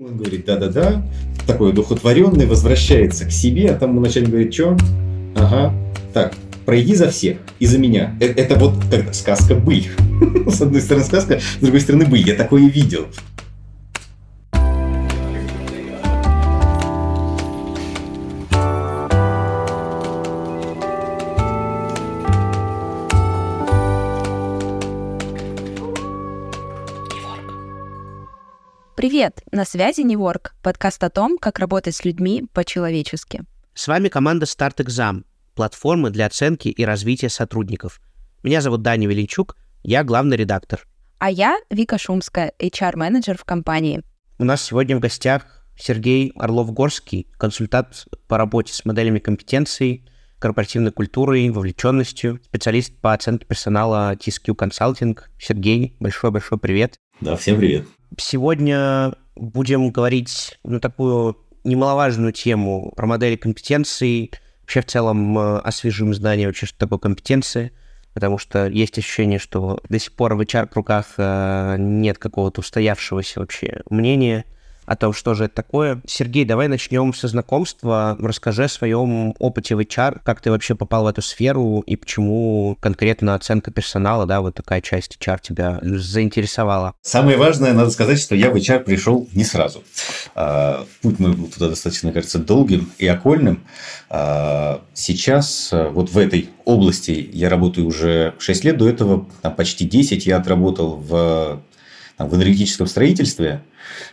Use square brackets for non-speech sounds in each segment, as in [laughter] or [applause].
Он говорит, да-да-да, такой одухотворенный, возвращается к себе, а там ему начальник говорит, что? Ага, так, пройди за всех и за меня. Это, это вот как сказка «Быль». [laughs] С одной стороны сказка, с другой стороны «Быль». Я такое видел. Привет! На связи Неворк, подкаст о том, как работать с людьми по-человечески. С вами команда Start Exam, платформы для оценки и развития сотрудников. Меня зовут Даня Величук, я главный редактор. А я Вика Шумская, HR-менеджер в компании. У нас сегодня в гостях Сергей Орлов-Горский, консультант по работе с моделями компетенций, корпоративной культурой, вовлеченностью, специалист по оценке персонала TSQ Consulting. Сергей, большой-большой привет. Да, всем привет. Сегодня будем говорить на такую немаловажную тему про модели компетенций. Вообще в целом э, освежим знание вообще, что такое компетенции, потому что есть ощущение, что до сих пор в HR-кругах э, нет какого-то устоявшегося вообще мнения – о том, что же это такое. Сергей, давай начнем со знакомства. Расскажи о своем опыте в HR, как ты вообще попал в эту сферу и почему конкретно оценка персонала, да, вот такая часть HR тебя заинтересовала. Самое важное, надо сказать, что я в HR пришел не сразу. А, путь мой был туда достаточно, кажется, долгим и окольным. А, сейчас а, вот в этой области я работаю уже 6 лет, до этого почти 10 я отработал в в энергетическом строительстве,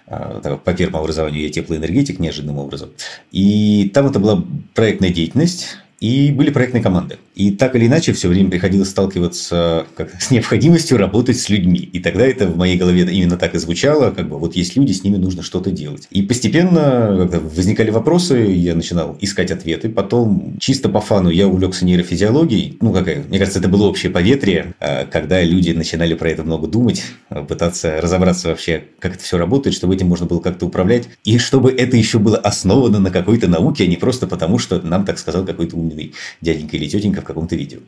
а, по первому образованию я теплоэнергетик неожиданным образом. И там это была проектная деятельность, и были проектные команды. И так или иначе все время приходилось сталкиваться как, с необходимостью работать с людьми. И тогда это в моей голове именно так и звучало, как бы вот есть люди, с ними нужно что-то делать. И постепенно, когда возникали вопросы, я начинал искать ответы. Потом чисто по фану я увлекся нейрофизиологией. Ну, какая, мне кажется, это было общее поветрие, а, когда люди начинали про это много думать, а, пытаться разобраться вообще, как это все работает, чтобы этим можно было как-то управлять. И чтобы это еще было основано на какой-то науке, а не просто потому, что нам так сказал какой-то умный дяденька или тетенька в каком-то видео.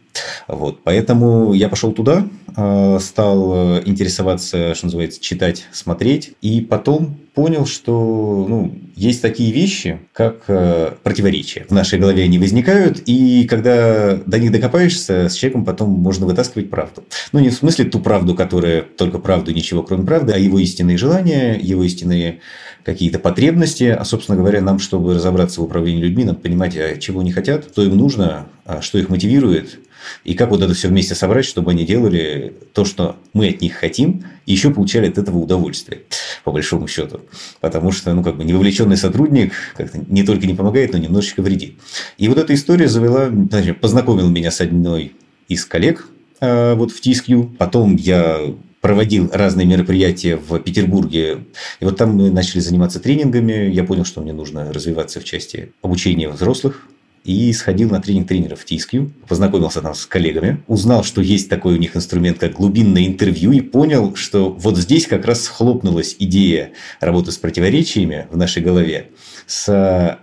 Вот. Поэтому я пошел туда, а, стал интересоваться, что называется, читать, смотреть. И потом понял, что ну, есть такие вещи, как э, противоречия. В нашей голове они возникают, и когда до них докопаешься, с человеком потом можно вытаскивать правду. Ну, не в смысле ту правду, которая только правду, ничего кроме правды, а его истинные желания, его истинные какие-то потребности. А, собственно говоря, нам, чтобы разобраться в управлении людьми, надо понимать, а чего они хотят, что им нужно, а что их мотивирует, и как вот это все вместе собрать, чтобы они делали то, что мы от них хотим, и еще получали от этого удовольствие, по большому счету. Потому что, ну, как бы, невовлеченный сотрудник как-то не только не помогает, но немножечко вредит. И вот эта история завела, значит, познакомила меня с одной из коллег, а, вот в TSQ. Потом я проводил разные мероприятия в Петербурге. И вот там мы начали заниматься тренингами. Я понял, что мне нужно развиваться в части обучения взрослых. И сходил на тренинг тренеров в TSQ, познакомился там с коллегами, узнал, что есть такой у них инструмент, как глубинное интервью, и понял, что вот здесь как раз хлопнулась идея работы с противоречиями в нашей голове с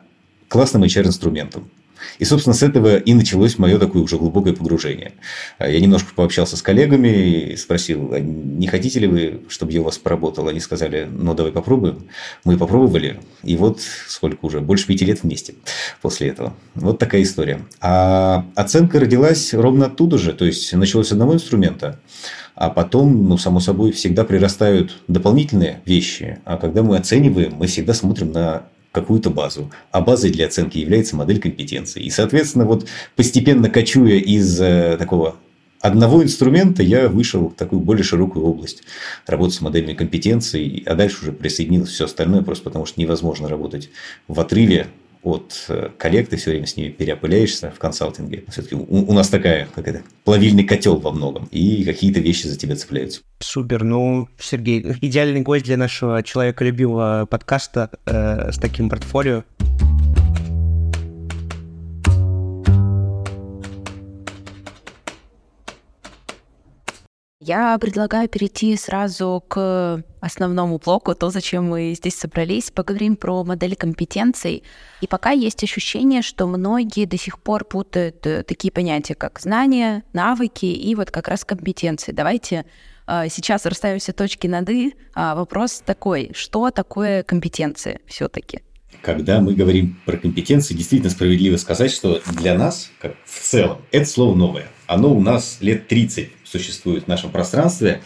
классным HR-инструментом. И, собственно, с этого и началось мое такое уже глубокое погружение. А я немножко пообщался с коллегами и спросил, а не хотите ли вы, чтобы я у вас поработал? Они сказали, ну, давай попробуем. Мы попробовали, и вот сколько уже, больше пяти лет вместе после этого. Вот такая история. А оценка родилась ровно оттуда же, то есть началось с одного инструмента, а потом, ну, само собой, всегда прирастают дополнительные вещи. А когда мы оцениваем, мы всегда смотрим на какую-то базу. А базой для оценки является модель компетенции. И, соответственно, вот постепенно кочуя из э, такого одного инструмента я вышел в такую более широкую область работы с моделями компетенций, а дальше уже присоединилось все остальное, просто потому что невозможно работать в отрыве от э, коллег, ты все время с ними переопыляешься в консалтинге. Все-таки у, у нас такая, как это, плавильный котел во многом, и какие-то вещи за тебя цепляются. Супер, ну, Сергей, идеальный гость для нашего человеколюбивого подкаста э, с таким портфолио. Я предлагаю перейти сразу к основному блоку, то, зачем мы здесь собрались. Поговорим про модели компетенций. И пока есть ощущение, что многие до сих пор путают э, такие понятия, как знания, навыки и вот как раз компетенции. Давайте а, сейчас расставим все точки над «и». А, вопрос такой, что такое компетенции все-таки? Когда мы говорим про компетенции, действительно справедливо сказать, что для нас, как в целом, это слово новое. Оно у нас лет 30 существует в нашем пространстве,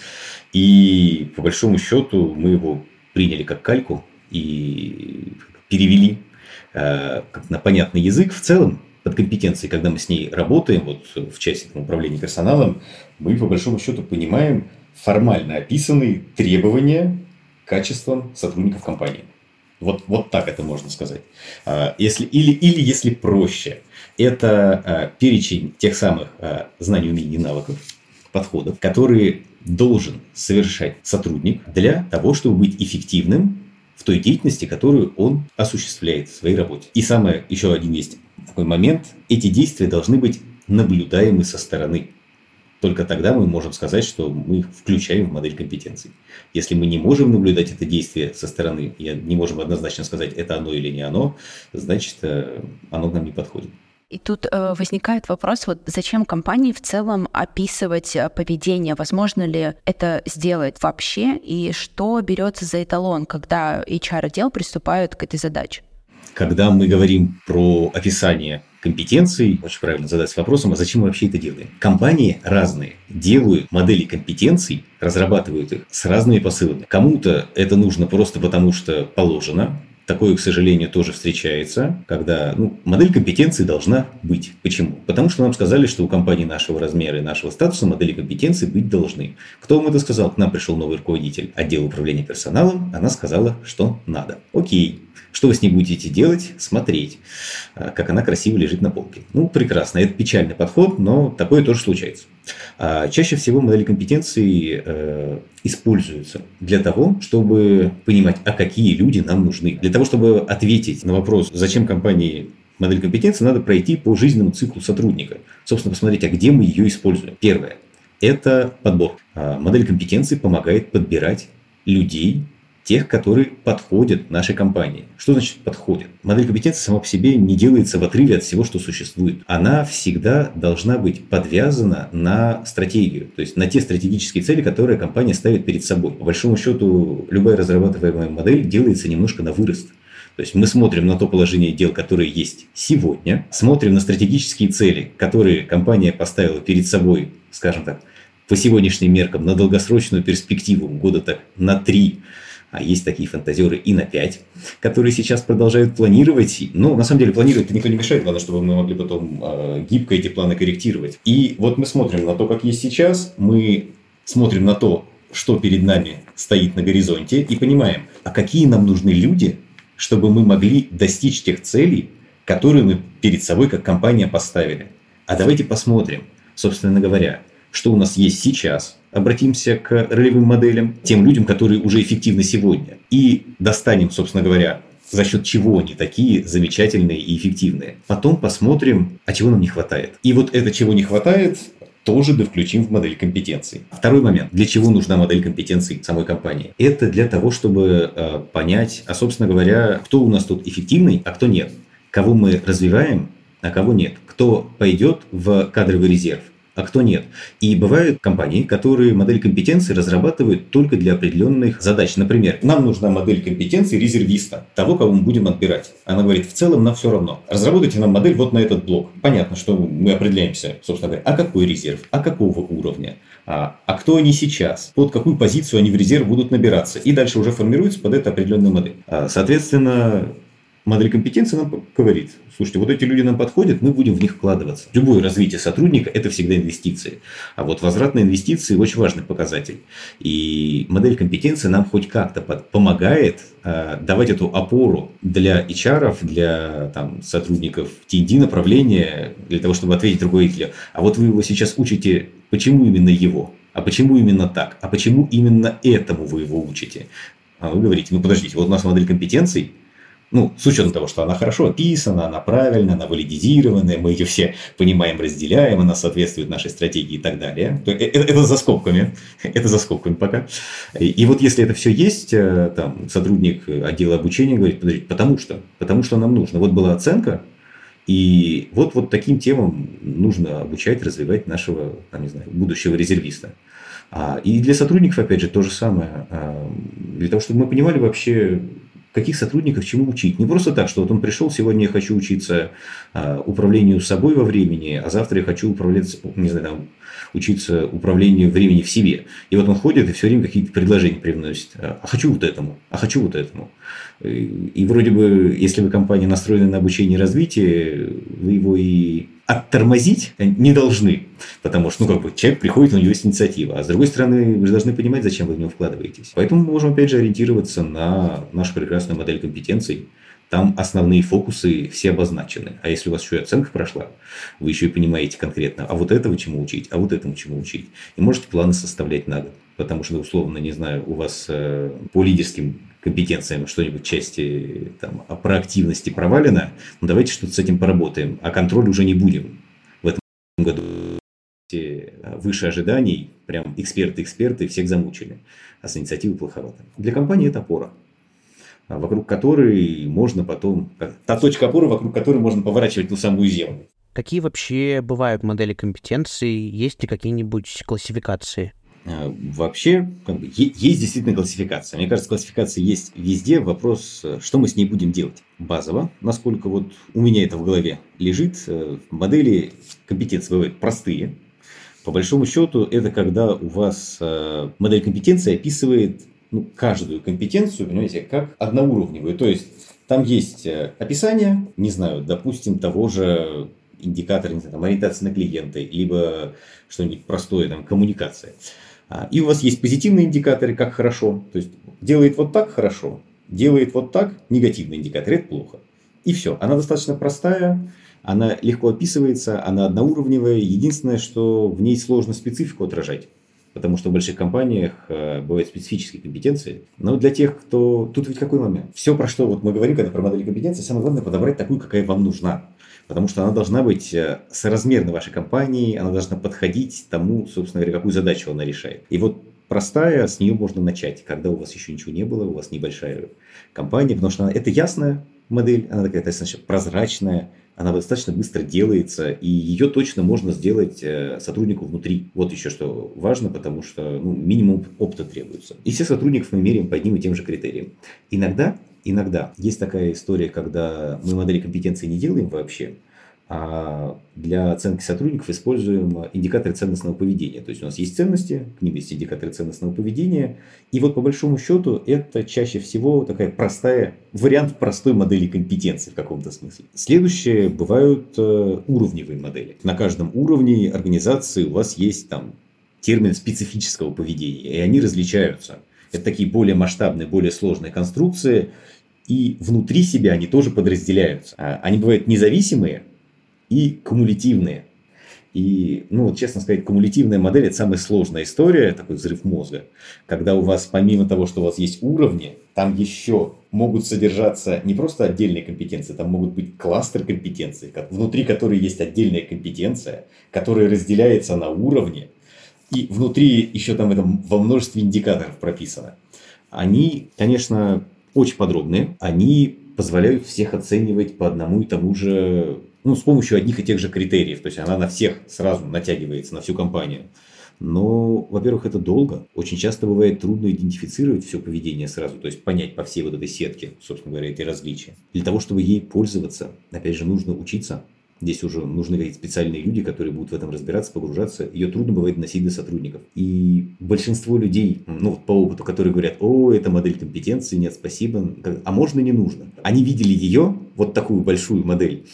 и по большому счету мы его приняли как кальку и перевели э, на понятный язык. В целом, под компетенцией, когда мы с ней работаем, вот в части управления персоналом, мы по большому счету понимаем формально описанные требования к качествам сотрудников компании. Вот, вот так это можно сказать. А, если, или, или если проще, это а, перечень тех самых а, знаний, умений, навыков, подходов, которые должен совершать сотрудник для того, чтобы быть эффективным в той деятельности, которую он осуществляет в своей работе. И самое, еще один есть такой момент, эти действия должны быть наблюдаемы со стороны. Только тогда мы можем сказать, что мы включаем в модель компетенций. Если мы не можем наблюдать это действие со стороны, и не можем однозначно сказать, это оно или не оно, значит, э, оно нам не подходит. И тут э, возникает вопрос, вот зачем компании в целом описывать э, поведение? Возможно ли это сделать вообще? И что берется за эталон, когда HR-отдел приступают к этой задаче? Когда мы говорим про описание компетенций, очень правильно задаться вопросом, а зачем мы вообще это делаем? Компании разные делают модели компетенций, разрабатывают их с разными посылами. Кому-то это нужно просто потому, что положено, Такое, к сожалению, тоже встречается, когда ну, модель компетенции должна быть. Почему? Потому что нам сказали, что у компании нашего размера и нашего статуса модели компетенции быть должны. Кто вам это сказал? К нам пришел новый руководитель отдела управления персоналом. Она сказала, что надо. Окей. Что вы с ней будете делать? Смотреть, а, как она красиво лежит на полке. Ну, прекрасно. Это печальный подход, но такое тоже случается. А чаще всего модели компетенции э, используются для того, чтобы понимать, а какие люди нам нужны. Для того, чтобы ответить на вопрос, зачем компании модель компетенции, надо пройти по жизненному циклу сотрудника. Собственно, посмотреть, а где мы ее используем. Первое – это подбор. А модель компетенции помогает подбирать людей, тех, которые подходят нашей компании. Что значит подходят? Модель компетенции сама по себе не делается в отрыве от всего, что существует. Она всегда должна быть подвязана на стратегию, то есть на те стратегические цели, которые компания ставит перед собой. По большому счету, любая разрабатываемая модель делается немножко на вырост. То есть мы смотрим на то положение дел, которое есть сегодня, смотрим на стратегические цели, которые компания поставила перед собой, скажем так, по сегодняшним меркам на долгосрочную перспективу года так на три а есть такие фантазеры и на 5, которые сейчас продолжают планировать. Но на самом деле планировать никто не мешает, главное, чтобы мы могли потом э, гибко эти планы корректировать. И вот мы смотрим на то, как есть сейчас, мы смотрим на то, что перед нами стоит на горизонте, и понимаем, а какие нам нужны люди, чтобы мы могли достичь тех целей, которые мы перед собой как компания поставили. А давайте посмотрим, собственно говоря, что у нас есть сейчас, обратимся к ролевым моделям, тем людям, которые уже эффективны сегодня, и достанем, собственно говоря, за счет чего они такие замечательные и эффективные. Потом посмотрим, а чего нам не хватает. И вот это, чего не хватает, тоже включим в модель компетенций. Второй момент. Для чего нужна модель компетенций самой компании? Это для того, чтобы э, понять, а собственно говоря, кто у нас тут эффективный, а кто нет. Кого мы развиваем, а кого нет. Кто пойдет в кадровый резерв, а кто нет. И бывают компании, которые модель компетенции разрабатывают только для определенных задач. Например, нам нужна модель компетенции резервиста, того, кого мы будем отбирать. Она говорит, в целом нам все равно. Разработайте нам модель вот на этот блок. Понятно, что мы определяемся, собственно говоря, а какой резерв, а какого уровня, а, а кто они сейчас, под какую позицию они в резерв будут набираться. И дальше уже формируется под это определенная модель. А, соответственно, модель компетенции нам говорит, слушайте, вот эти люди нам подходят, мы будем в них вкладываться. Любое развитие сотрудника – это всегда инвестиции. А вот возвратные инвестиции – очень важный показатель. И модель компетенции нам хоть как-то помогает э, давать эту опору для HR, для там, сотрудников TND направления, для того, чтобы ответить руководителю. А вот вы его сейчас учите, почему именно его? А почему именно так? А почему именно этому вы его учите? А вы говорите, ну подождите, вот у нас модель компетенций – ну, с учетом того, что она хорошо описана, она правильная, она валидизированная, мы ее все понимаем, разделяем, она соответствует нашей стратегии и так далее. То, это, э, это за скобками, [laughs] это за скобками пока. И, вот если это все есть, э, там, сотрудник отдела обучения говорит, подождите, потому что, потому что нам нужно. Вот была оценка, и вот, вот таким темам нужно обучать, развивать нашего, там, не знаю, будущего резервиста. А, и для сотрудников, опять же, то же самое. А, для того, чтобы мы понимали вообще, каких сотрудников чему учить. Не просто так, что вот он пришел, сегодня я хочу учиться а, управлению собой во времени, а завтра я хочу управлять, не знаю, там, учиться управлению времени в себе. И вот он ходит и все время какие-то предложения привносит. А хочу вот этому, а хочу вот этому. И вроде бы, если вы компания настроена на обучение и развитие, вы его и оттормозить не должны. Потому что, ну, как бы, человек приходит, у него есть инициатива. А с другой стороны, вы же должны понимать, зачем вы в него вкладываетесь. Поэтому мы можем, опять же, ориентироваться на нашу прекрасную модель компетенций. Там основные фокусы все обозначены. А если у вас еще и оценка прошла, вы еще и понимаете конкретно, а вот этого чему учить, а вот этому чему учить. И можете планы составлять на год. Потому что, условно, не знаю, у вас э, по лидерским компетенциям что-нибудь части там, о проактивности провалено, ну давайте что-то с этим поработаем, а контроль уже не будем в этом году. Выше ожиданий, прям эксперты-эксперты всех замучили, а с инициативой плоховато. Для компании это опора вокруг которой можно потом... Та точка опоры, вокруг которой можно поворачивать ту самую землю. Какие вообще бывают модели компетенций? Есть ли какие-нибудь классификации? А, вообще, как бы, есть действительно классификация. Мне кажется, классификация есть везде. Вопрос, что мы с ней будем делать. Базово, насколько вот у меня это в голове лежит, э, модели компетенции бывают простые. По большому счету, это когда у вас э, модель компетенции описывает ну, каждую компетенцию, понимаете, как одноуровневую. То есть, там есть э, описание, не знаю, допустим, того же индикатора, не знаю, там, ориентации на клиента, либо что-нибудь простое, там, коммуникация. А, и у вас есть позитивные индикаторы, как хорошо. То есть делает вот так хорошо, делает вот так негативный индикатор, это плохо. И все. Она достаточно простая, она легко описывается, она одноуровневая. Единственное, что в ней сложно специфику отражать. Потому что в больших компаниях э, бывают специфические компетенции. Но для тех, кто... Тут ведь какой момент? Все, про что вот мы говорим, когда про модели компетенции, самое главное подобрать такую, какая вам нужна потому что она должна быть э, соразмерна вашей компании, она должна подходить тому, собственно говоря, какую задачу она решает. И вот простая, с нее можно начать, когда у вас еще ничего не было, у вас небольшая компания, потому что она, это ясная модель, она такая достаточно прозрачная, она достаточно быстро делается, и ее точно можно сделать э, сотруднику внутри. Вот еще что важно, потому что ну, минимум опыта требуется. И всех сотрудников мы меряем по одним и тем же критериям. Иногда иногда есть такая история, когда мы модели компетенции не делаем вообще, а для оценки сотрудников используем индикаторы ценностного поведения. То есть у нас есть ценности, к ним есть индикаторы ценностного поведения. И вот по большому счету это чаще всего такая простая, вариант простой модели компетенции в каком-то смысле. Следующее бывают э, уровневые модели. На каждом уровне организации у вас есть там термин специфического поведения, и они различаются. Это такие более масштабные, более сложные конструкции, и внутри себя они тоже подразделяются. А, они бывают независимые и кумулятивные. И, ну, честно сказать, кумулятивная модель – это самая сложная история, такой взрыв мозга, когда у вас, помимо того, что у вас есть уровни, там еще могут содержаться не просто отдельные компетенции, там могут быть кластеры компетенций, внутри которой есть отдельная компетенция, которая разделяется на уровни, и внутри еще там это во множестве индикаторов прописано. Они, конечно, очень подробные. Они позволяют всех оценивать по одному и тому же, ну, с помощью одних и тех же критериев. То есть она на всех сразу натягивается, на всю компанию. Но, во-первых, это долго. Очень часто бывает трудно идентифицировать все поведение сразу, то есть понять по всей вот этой сетке, собственно говоря, эти различия. Для того, чтобы ей пользоваться, опять же, нужно учиться Здесь уже нужны какие-то специальные люди, которые будут в этом разбираться, погружаться. Ее трудно бывает носить до сотрудников. И большинство людей, ну, по опыту, которые говорят, о, это модель компетенции, нет, спасибо, а можно, не нужно. Они видели ее, вот такую большую модель,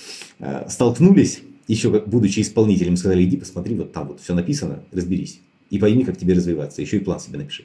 столкнулись, еще как будучи исполнителем, сказали, иди посмотри, вот там вот все написано, разберись и пойми, как тебе развиваться. Еще и план себе напиши.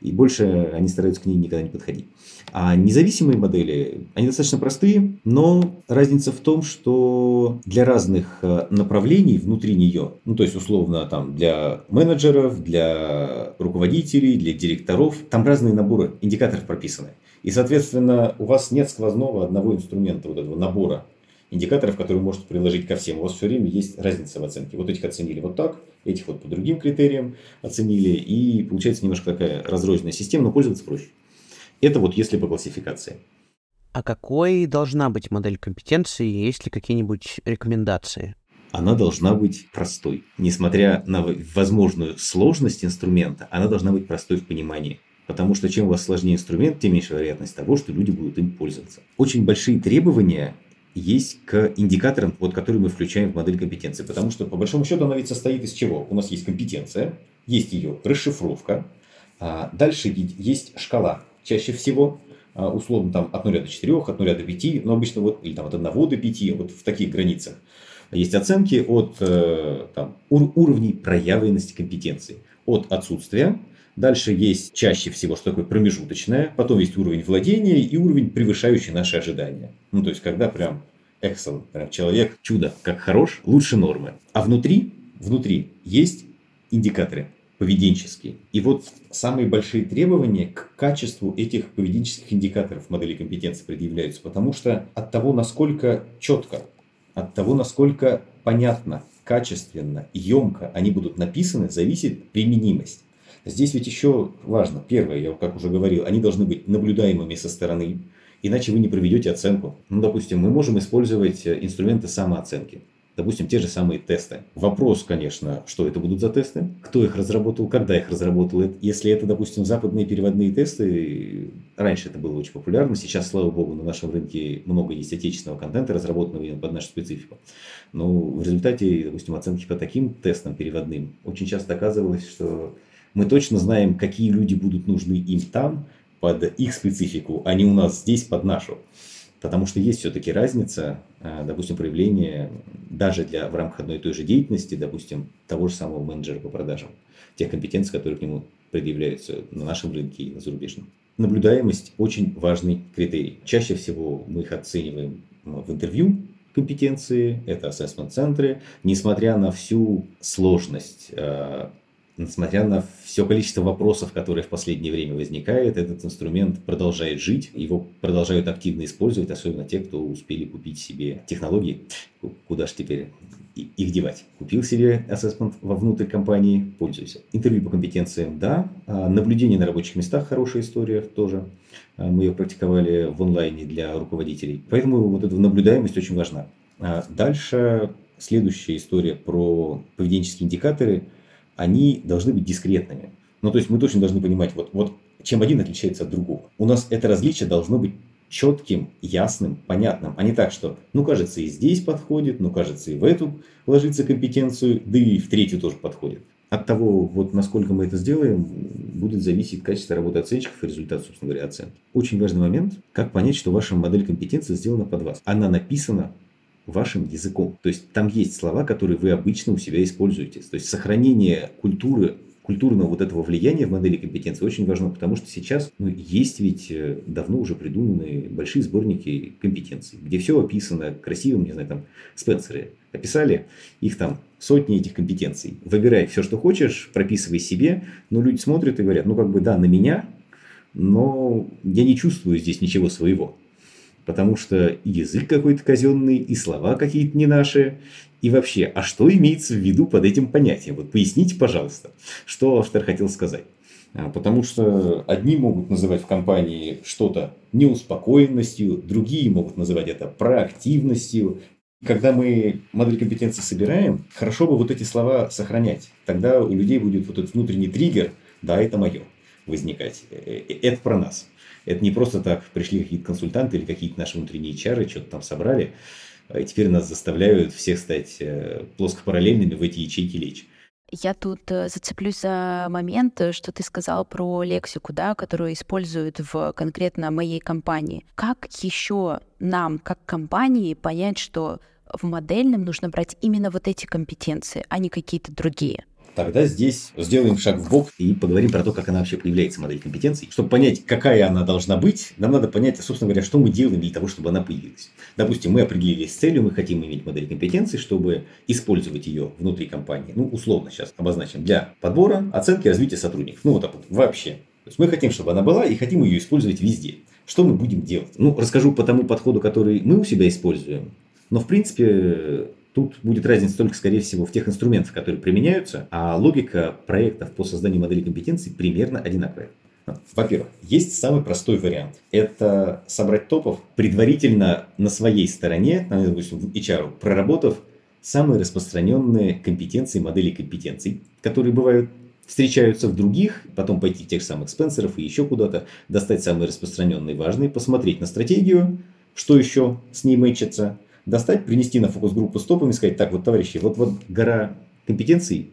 И больше они стараются к ней никогда не подходить. А независимые модели, они достаточно простые, но разница в том, что для разных э, направлений внутри нее, ну то есть условно там для менеджеров, для руководителей, для директоров, там разные наборы индикаторов прописаны. И, соответственно, у вас нет сквозного одного инструмента, вот этого набора индикаторов, которые можете приложить ко всем. У вас все время есть разница в оценке. Вот этих оценили вот так, этих вот по другим критериям оценили. И получается немножко такая разрозненная система, но пользоваться проще. Это вот если по классификации. А какой должна быть модель компетенции? Есть ли какие-нибудь рекомендации? она должна быть простой. Несмотря на возможную сложность инструмента, она должна быть простой в понимании. Потому что чем у вас сложнее инструмент, тем меньше вероятность того, что люди будут им пользоваться. Очень большие требования есть к индикаторам, вот, которые мы включаем в модель компетенции. Потому что, по большому счету, она ведь состоит из чего? У нас есть компетенция, есть ее расшифровка, а дальше есть шкала. Чаще всего, а, условно, там от 0 до 4, от 0 до 5, но обычно вот, или там от 1 до 5, вот в таких границах. Есть оценки от э, там, уровней проявленности компетенции. От отсутствия Дальше есть чаще всего, что такое промежуточное, потом есть уровень владения и уровень, превышающий наши ожидания. Ну, то есть, когда прям excellent, прям человек чудо, как хорош, лучше нормы. А внутри, внутри есть индикаторы поведенческие. И вот самые большие требования к качеству этих поведенческих индикаторов модели компетенции предъявляются, потому что от того, насколько четко, от того, насколько понятно, качественно, емко они будут написаны, зависит применимость. Здесь ведь еще важно, первое, я как уже говорил, они должны быть наблюдаемыми со стороны, иначе вы не проведете оценку. Ну, допустим, мы можем использовать э, инструменты самооценки. Допустим, те же самые тесты. Вопрос, конечно, что это будут за тесты, кто их разработал, когда их разработал. Если это, допустим, западные переводные тесты, раньше это было очень популярно, сейчас, слава богу, на нашем рынке много есть отечественного контента, разработанного под нашу специфику. Но в результате, допустим, оценки по таким тестам переводным очень часто оказывалось, что мы точно знаем, какие люди будут нужны им там, под их специфику, а не у нас здесь под нашу. Потому что есть все-таки разница, э, допустим, проявления даже для, в рамках одной и той же деятельности, допустим, того же самого менеджера по продажам, тех компетенций, которые к нему предъявляются на нашем рынке и на зарубежном. Наблюдаемость очень важный критерий. Чаще всего мы их оцениваем в интервью компетенции, это ассессмент-центры, несмотря на всю сложность э, Несмотря на все количество вопросов, которые в последнее время возникает, этот инструмент продолжает жить, его продолжают активно использовать, особенно те, кто успели купить себе технологии. Куда же теперь их девать? Купил себе ассессмент вовнутрь компании, пользуйся. Интервью по компетенциям, да. А наблюдение на рабочих местах, хорошая история тоже. А мы ее практиковали в онлайне для руководителей. Поэтому вот эта наблюдаемость очень важна. А дальше следующая история про поведенческие индикаторы – они должны быть дискретными. Ну, то есть мы точно должны понимать, вот, вот чем один отличается от другого. У нас это различие должно быть четким, ясным, понятным, а не так, что, ну, кажется, и здесь подходит, ну, кажется, и в эту ложится компетенцию, да и в третью тоже подходит. От того, вот насколько мы это сделаем, будет зависеть качество работы оценщиков и результат, собственно говоря, оценки. Очень важный момент, как понять, что ваша модель компетенции сделана под вас. Она написана вашим языком. То есть там есть слова, которые вы обычно у себя используете. То есть сохранение культуры культурного вот этого влияния в модели компетенции очень важно, потому что сейчас ну, есть ведь э, давно уже придуманные большие сборники компетенций, где все описано красивым, не знаю, там, Спенсеры описали, их там сотни этих компетенций. Выбирай все, что хочешь, прописывай себе, но люди смотрят и говорят, ну, как бы, да, на меня, но я не чувствую здесь ничего своего потому что и язык какой-то казенный, и слова какие-то не наши. И вообще, а что имеется в виду под этим понятием? Вот поясните, пожалуйста, что автор хотел сказать. А, потому что одни могут называть в компании что-то неуспокоенностью, другие могут называть это проактивностью. Когда мы модель компетенции собираем, хорошо бы вот эти слова сохранять. Тогда у людей будет вот этот внутренний триггер, да, это мое, возникать. Э, э, это про нас. Это не просто так пришли какие-то консультанты или какие-то наши внутренние чары, что-то там собрали, и теперь нас заставляют всех стать э, плоскопараллельными в эти ячейки лечь. Я тут э, зацеплюсь за момент, э, что ты сказал про лексику, да, которую используют в конкретно моей компании. Как еще нам, как компании, понять, что в модельном нужно брать именно вот эти компетенции, а не какие-то другие? Тогда здесь сделаем шаг в бок и поговорим про то, как она вообще появляется, модель компетенций. Чтобы понять, какая она должна быть, нам надо понять, собственно говоря, что мы делаем для того, чтобы она появилась. Допустим, мы определились с целью, мы хотим иметь модель компетенций, чтобы использовать ее внутри компании. Ну, условно сейчас обозначим. Для подбора, оценки, развития сотрудников. Ну, вот так вот, вообще. То есть мы хотим, чтобы она была и хотим ее использовать везде. Что мы будем делать? Ну, расскажу по тому подходу, который мы у себя используем. Но, в принципе, Тут будет разница только, скорее всего, в тех инструментах, которые применяются, а логика проектов по созданию модели компетенций примерно одинаковая. Во-первых, есть самый простой вариант. Это собрать топов, предварительно на своей стороне, допустим, в HR, проработав самые распространенные компетенции, модели компетенций, которые бывают встречаются в других, потом пойти в тех самых Спенсеров и еще куда-то, достать самые распространенные важные, посмотреть на стратегию, что еще с ней мэчится, достать, принести на фокус-группу с топами и сказать, так, вот, товарищи, вот, вот гора компетенций,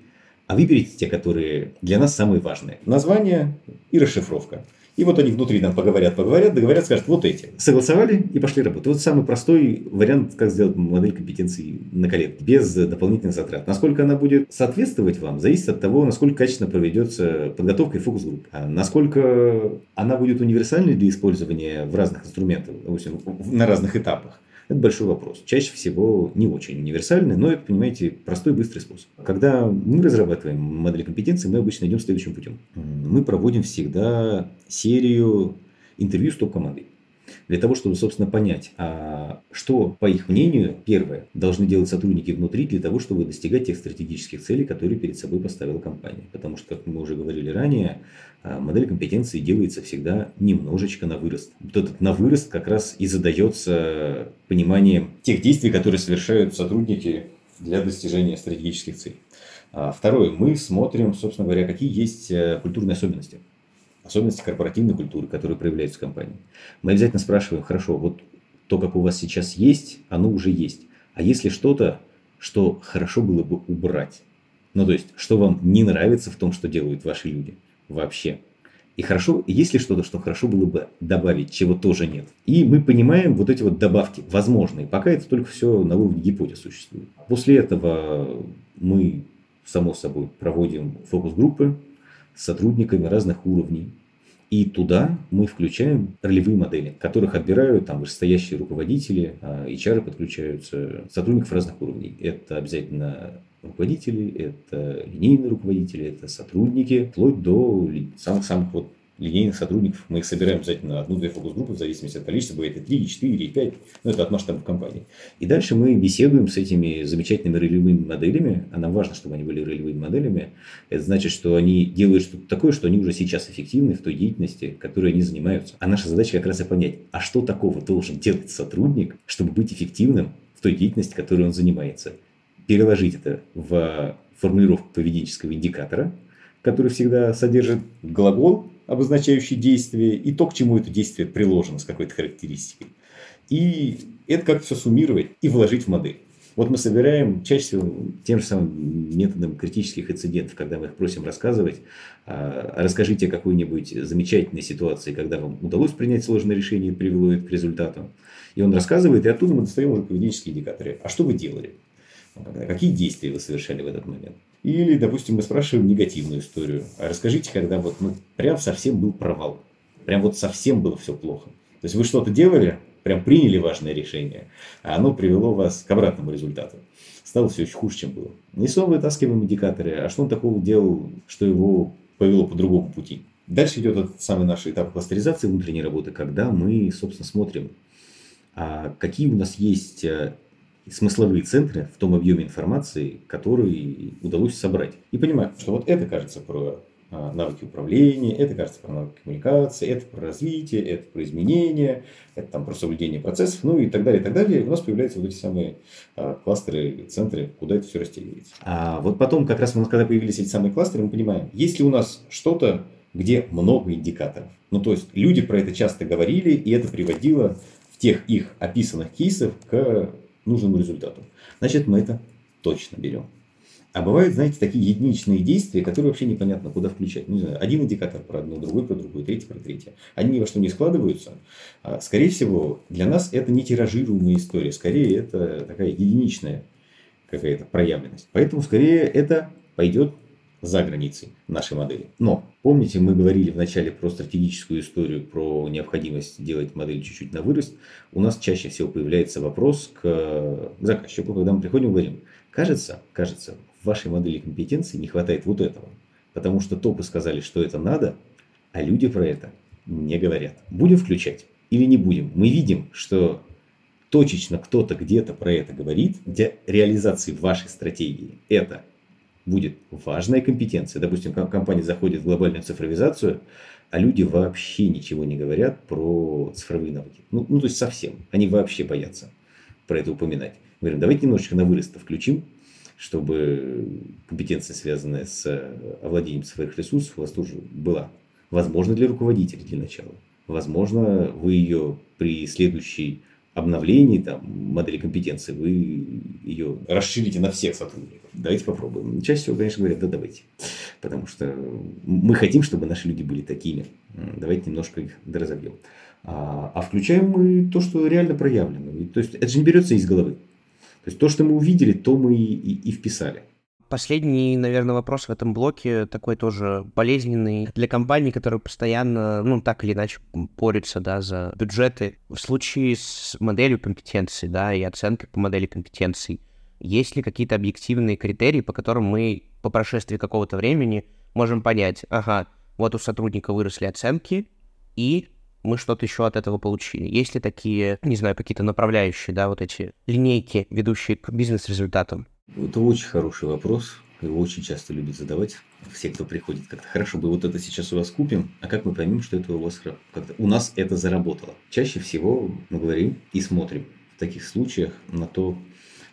а выберите те, которые для нас самые важные. Название и расшифровка. И вот они внутри нам поговорят, поговорят, договорят, скажут, вот эти. Согласовали и пошли работать. Вот самый простой вариант, как сделать модель компетенций на коллег, без дополнительных затрат. Насколько она будет соответствовать вам, зависит от того, насколько качественно проведется подготовка и фокус-групп. А насколько она будет универсальной для использования в разных инструментах, допустим, на разных этапах. Это большой вопрос. Чаще всего не очень универсальный, но это, понимаете, простой быстрый способ. Когда мы разрабатываем модели компетенции, мы обычно идем следующим путем. Мы проводим всегда серию интервью с топ-командой. Для того, чтобы, собственно, понять, а что, по их мнению, первое, должны делать сотрудники внутри для того, чтобы достигать тех стратегических целей, которые перед собой поставила компания. Потому что, как мы уже говорили ранее, модель компетенции делается всегда немножечко на вырост. Вот этот на вырост как раз и задается пониманием тех действий, которые совершают сотрудники для достижения стратегических целей. А, второе, мы смотрим, собственно говоря, какие есть э, культурные особенности особенности корпоративной культуры, которые проявляются в компании. Мы обязательно спрашиваем, хорошо, вот то, как у вас сейчас есть, оно уже есть. А если что-то, что хорошо было бы убрать? Ну, то есть, что вам не нравится в том, что делают ваши люди вообще? И хорошо, есть ли что-то, что хорошо было бы добавить, чего тоже нет. И мы понимаем вот эти вот добавки возможные. Пока это только все на уровне гипотез существует. После этого мы, само собой, проводим фокус-группы, с сотрудниками разных уровней. И туда мы включаем ролевые модели, которых отбирают там вышестоящие руководители, а HR подключаются, сотрудников разных уровней. Это обязательно руководители, это линейные руководители, это сотрудники, вплоть до самых-самых вот линейных сотрудников. Мы их собираем обязательно одну-две фокус-группы, в зависимости от количества, бывает и 3, и 4, и 5, ну это от масштаба компании. И дальше мы беседуем с этими замечательными ролевыми моделями, а нам важно, чтобы они были ролевыми моделями. Это значит, что они делают что-то такое, что они уже сейчас эффективны в той деятельности, которой они занимаются. А наша задача как раз и понять, а что такого должен делать сотрудник, чтобы быть эффективным в той деятельности, которой он занимается. Переложить это в формулировку поведенческого индикатора, который всегда содержит глагол, обозначающий действие, и то, к чему это действие приложено с какой-то характеристикой. И это как все суммировать и вложить в модель. Вот мы собираем чаще всего тем же самым методом критических инцидентов, когда мы их просим рассказывать. А, расскажите о какой-нибудь замечательной ситуации, когда вам удалось принять сложное решение и привело это к результату. И он рассказывает, и оттуда мы достаем уже поведенческие индикаторы. А что вы делали? Какие действия вы совершали в этот момент? Или, допустим, мы спрашиваем негативную историю. А расскажите, когда вот ну, прям совсем был провал. Прям вот совсем было все плохо. То есть вы что-то делали, прям приняли важное решение, а оно привело вас к обратному результату. Стало все еще хуже, чем было. И снова вытаскиваем индикаторы. А что он такого делал, что его повело по другому пути? Дальше идет этот самый наш этап кластеризации внутренней работы, когда мы, собственно, смотрим, а какие у нас есть э, смысловые центры в том объеме информации, который удалось собрать. И понимаю, что вот это кажется про а, навыки управления, это кажется про навыки коммуникации, это про развитие, это про изменения, это там про соблюдение процессов, ну и так далее, и так далее. у нас появляются вот эти самые а, кластеры, центры, куда это все растягивается. А вот потом, как раз, когда появились эти самые кластеры, мы понимаем, есть ли у нас что-то, где много индикаторов. Ну, то есть, люди про это часто говорили, и это приводило в тех их описанных кейсах к нужному результату. Значит, мы это точно берем. А бывают, знаете, такие единичные действия, которые вообще непонятно, куда включать. Ну, не знаю, один индикатор про одно, другой про другое, третий про третье. Они ни во что не складываются. А, скорее всего, для нас это не тиражируемая история. Скорее, это такая единичная какая-то проявленность. Поэтому, скорее, это пойдет за границей нашей модели. Но помните, мы говорили вначале про стратегическую историю, про необходимость делать модель чуть-чуть на вырост. У нас чаще всего появляется вопрос к заказчику, когда мы приходим и говорим, кажется, кажется, в вашей модели компетенции не хватает вот этого. Потому что топы сказали, что это надо, а люди про это не говорят. Будем включать или не будем? Мы видим, что точечно кто-то где-то про это говорит, для реализации вашей стратегии это будет важная компетенция. Допустим, компания заходит в глобальную цифровизацию, а люди вообще ничего не говорят про цифровые навыки. Ну, ну то есть совсем. Они вообще боятся про это упоминать. говорим, давайте немножечко на вырост включим, чтобы компетенция, связанная с овладением своих ресурсов, у вас тоже была. Возможно, для руководителя для начала. Возможно, вы ее при следующей обновлении там, модели компетенции, вы ее расширите на всех сотрудников. Давайте попробуем. Чаще всего, конечно, говорят, да давайте. Потому что мы хотим, чтобы наши люди были такими. Давайте немножко их доразобьем. А, а включаем мы то, что реально проявлено. То есть это же не берется из головы. То есть то, что мы увидели, то мы и, и, и вписали. Последний, наверное, вопрос в этом блоке такой тоже болезненный для компаний, которые постоянно, ну, так или иначе борются, да, за бюджеты. В случае с моделью компетенций, да, и оценкой по модели компетенций, есть ли какие-то объективные критерии, по которым мы по прошествии какого-то времени можем понять, ага, вот у сотрудника выросли оценки, и мы что-то еще от этого получили. Есть ли такие, не знаю, какие-то направляющие, да, вот эти линейки, ведущие к бизнес-результатам? Это очень хороший вопрос. Его очень часто любят задавать все, кто приходит. Как-то хорошо бы вот это сейчас у вас купим, а как мы поймем, что это у вас как-то у нас это заработало? Чаще всего мы говорим и смотрим в таких случаях на то,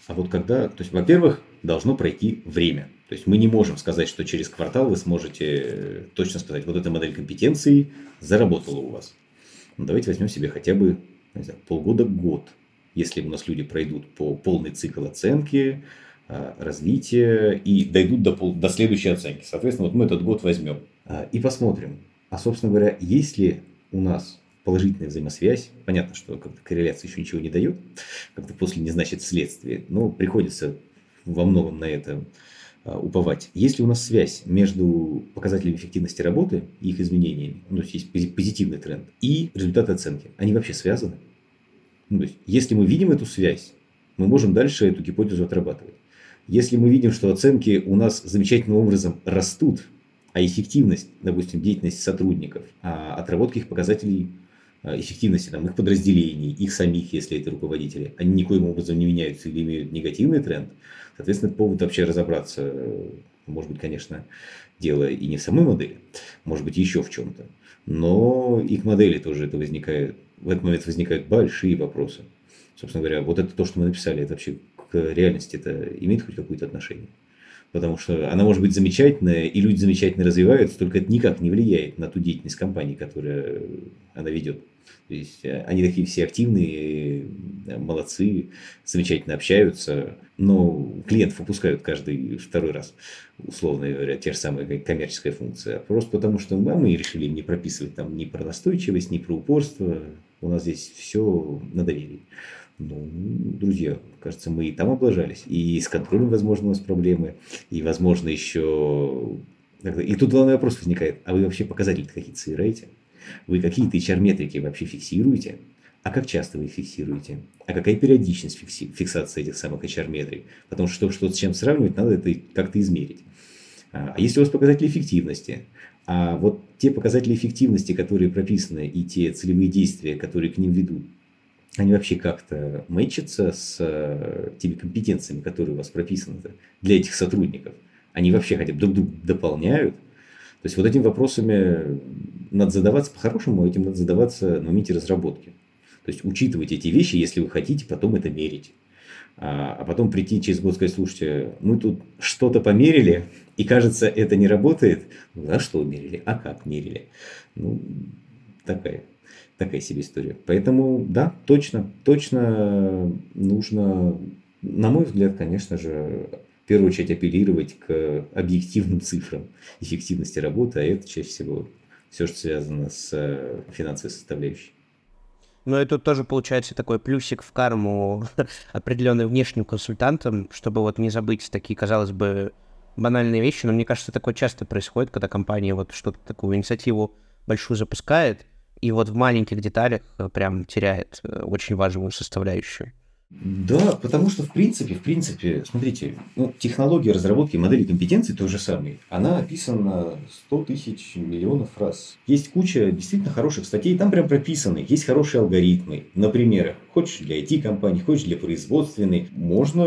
а вот когда, то есть, во-первых, должно пройти время. То есть мы не можем сказать, что через квартал вы сможете точно сказать, вот эта модель компетенции заработала у вас. Ну, давайте возьмем себе хотя бы знаю, полгода-год. Если у нас люди пройдут по полный цикл оценки, развития и дойдут до, до следующей оценки. Соответственно, вот мы этот год возьмем а, и посмотрим. А, собственно говоря, есть ли у нас положительная взаимосвязь, понятно, что как-то корреляция еще ничего не дает, как-то после не значит следствие, но приходится во многом на это уповать. Есть ли у нас связь между показателями эффективности работы и их изменениями, ну, то есть есть позитивный тренд, и результаты оценки? Они вообще связаны? Ну, то есть, если мы видим эту связь, мы можем дальше эту гипотезу отрабатывать. Если мы видим, что оценки у нас замечательным образом растут, а эффективность, допустим, деятельности сотрудников, а отработка их показателей а, эффективности там, их подразделений, их самих, если это руководители, они никоим образом не меняются или имеют негативный тренд, соответственно, это повод вообще разобраться, может быть, конечно, дело и не в самой модели, может быть, еще в чем-то, но и к модели тоже это возникает, в этот момент возникают большие вопросы. Собственно говоря, вот это то, что мы написали, это вообще реальности это имеет хоть какое-то отношение? Потому что она может быть замечательная, и люди замечательно развиваются, только это никак не влияет на ту деятельность компании, которую она ведет. То есть э, они такие все активные, э, молодцы, замечательно общаются, но клиентов выпускают каждый второй раз, условно говоря, те же самые коммерческая функция. Просто потому что а мы решили не прописывать там ни про настойчивость, ни про упорство. У нас здесь все на доверии. Ну, друзья, кажется, мы и там облажались. И с контролем, возможно, у нас проблемы. И, возможно, еще... И тут главный вопрос возникает. А вы вообще показатели какие-то собираете? Вы какие-то HR-метрики вообще фиксируете? А как часто вы их фиксируете? А какая периодичность фикси- фиксации этих самых HR-метрик? Потому что что-то с чем сравнивать, надо это как-то измерить. А, а если у вас показатели эффективности? А вот те показатели эффективности, которые прописаны, и те целевые действия, которые к ним ведут, они вообще как-то мэчатся с э, теми компетенциями, которые у вас прописаны для этих сотрудников? Они вообще хотя бы друг друга дополняют? То есть вот этими вопросами надо задаваться по-хорошему, этим надо задаваться на моменте разработки. То есть учитывать эти вещи, если вы хотите потом это мерить. А, а потом прийти через год сказать, слушайте, мы тут что-то померили, и кажется, это не работает. Ну, а что мерили? А как мерили? Ну, такая такая себе история. Поэтому, да, точно, точно нужно, на мой взгляд, конечно же, в первую очередь апеллировать к объективным цифрам эффективности работы, а это чаще всего все, что связано с э, финансовой составляющей. Но это тоже получается такой плюсик в карму [laughs] определенным внешним консультантам, чтобы вот не забыть такие, казалось бы, банальные вещи. Но мне кажется, такое часто происходит, когда компания вот что-то такую инициативу большую запускает, и вот в маленьких деталях э, прям теряет э, очень важную составляющую. Да, потому что в принципе, в принципе, смотрите, ну, технология разработки модели компетенций той же самой, она описана 100 тысяч миллионов раз. Есть куча действительно хороших статей, там прям прописаны, есть хорошие алгоритмы. Например, хочешь для IT-компании, хочешь для производственной, можно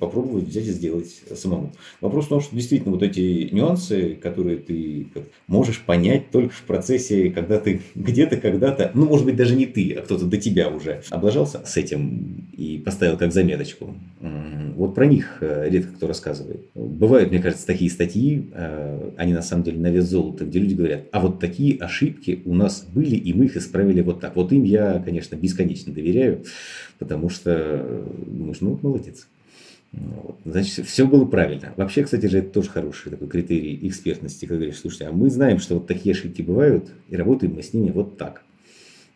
попробовать взять и сделать самому. Вопрос в том, что действительно вот эти нюансы, которые ты можешь понять только в процессе, когда ты [laughs] где-то когда-то, ну, может быть, даже не ты, а кто-то до тебя уже облажался с этим и поставил как заметочку. Вот про них э, редко кто рассказывает. Бывают, мне кажется, такие статьи, э, они на самом деле на вес золота, где люди говорят, а вот такие ошибки у нас были, и мы их исправили вот так. Вот им я, конечно, бесконечно доверяю, потому что думаешь, ну, молодец. Вот. Значит, все было правильно. Вообще, кстати же, это тоже хороший такой критерий экспертности, когда говоришь, слушайте, а мы знаем, что вот такие ошибки бывают, и работаем мы с ними вот так.